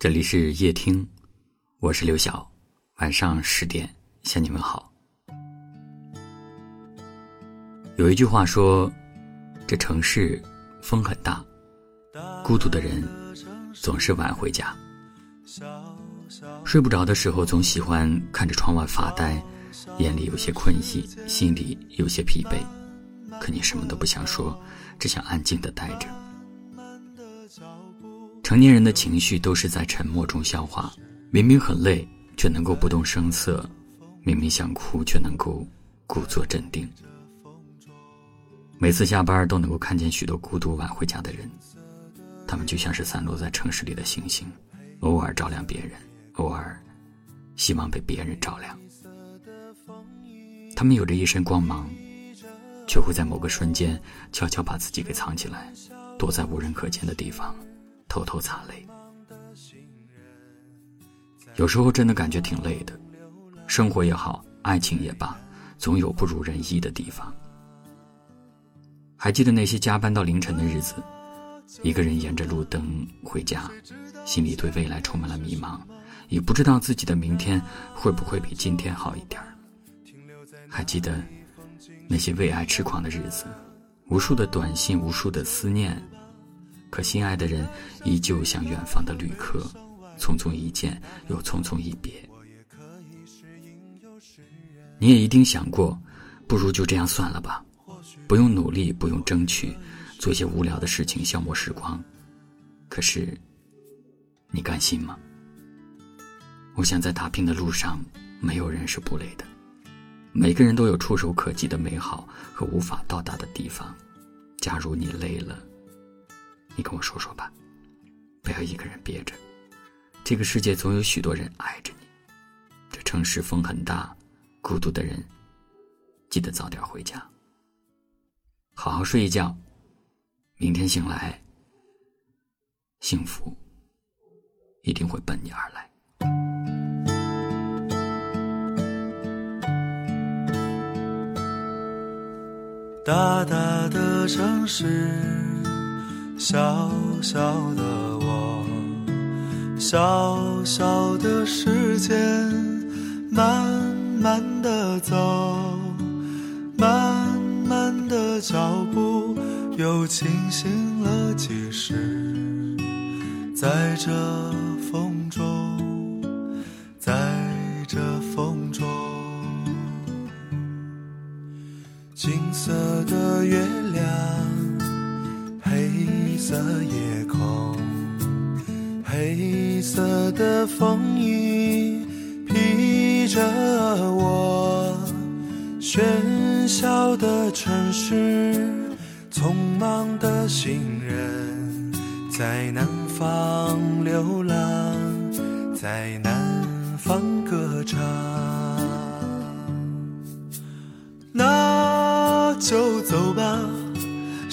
这里是夜听，我是刘晓。晚上十点向你们好。有一句话说：“这城市风很大，孤独的人总是晚回家。睡不着的时候，总喜欢看着窗外发呆，眼里有些困意，心里有些疲惫。可你什么都不想说，只想安静的待着。”成年人的情绪都是在沉默中消化，明明很累，却能够不动声色；明明想哭，却能够故作镇定。每次下班都能够看见许多孤独晚回家的人，他们就像是散落在城市里的星星，偶尔照亮别人，偶尔希望被别人照亮。他们有着一身光芒，却会在某个瞬间悄悄把自己给藏起来，躲在无人可见的地方。偷偷擦泪，有时候真的感觉挺累的。生活也好，爱情也罢，总有不如人意的地方。还记得那些加班到凌晨的日子，一个人沿着路灯回家，心里对未来充满了迷茫，也不知道自己的明天会不会比今天好一点还记得那些为爱痴狂的日子，无数的短信，无数的思念。可心爱的人依旧像远方的旅客，匆匆一见又匆匆一别。你也一定想过，不如就这样算了吧，不用努力，不用争取，做些无聊的事情消磨时光。可是，你甘心吗？我想在打拼的路上，没有人是不累的。每个人都有触手可及的美好和无法到达的地方。假如你累了，你跟我说说吧，不要一个人憋着。这个世界总有许多人爱着你。这城市风很大，孤独的人记得早点回家，好好睡一觉。明天醒来，幸福一定会奔你而来。大大的城市。小小的我，小小的时间，慢慢的走，慢慢的脚步，又清醒了几时？在这风中，在这风中，金色的月亮。色夜空，黑色的风衣披着我。喧嚣的城市，匆忙的行人，在南方流浪，在南方歌唱。那就走吧。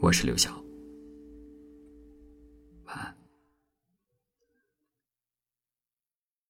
我是刘晓，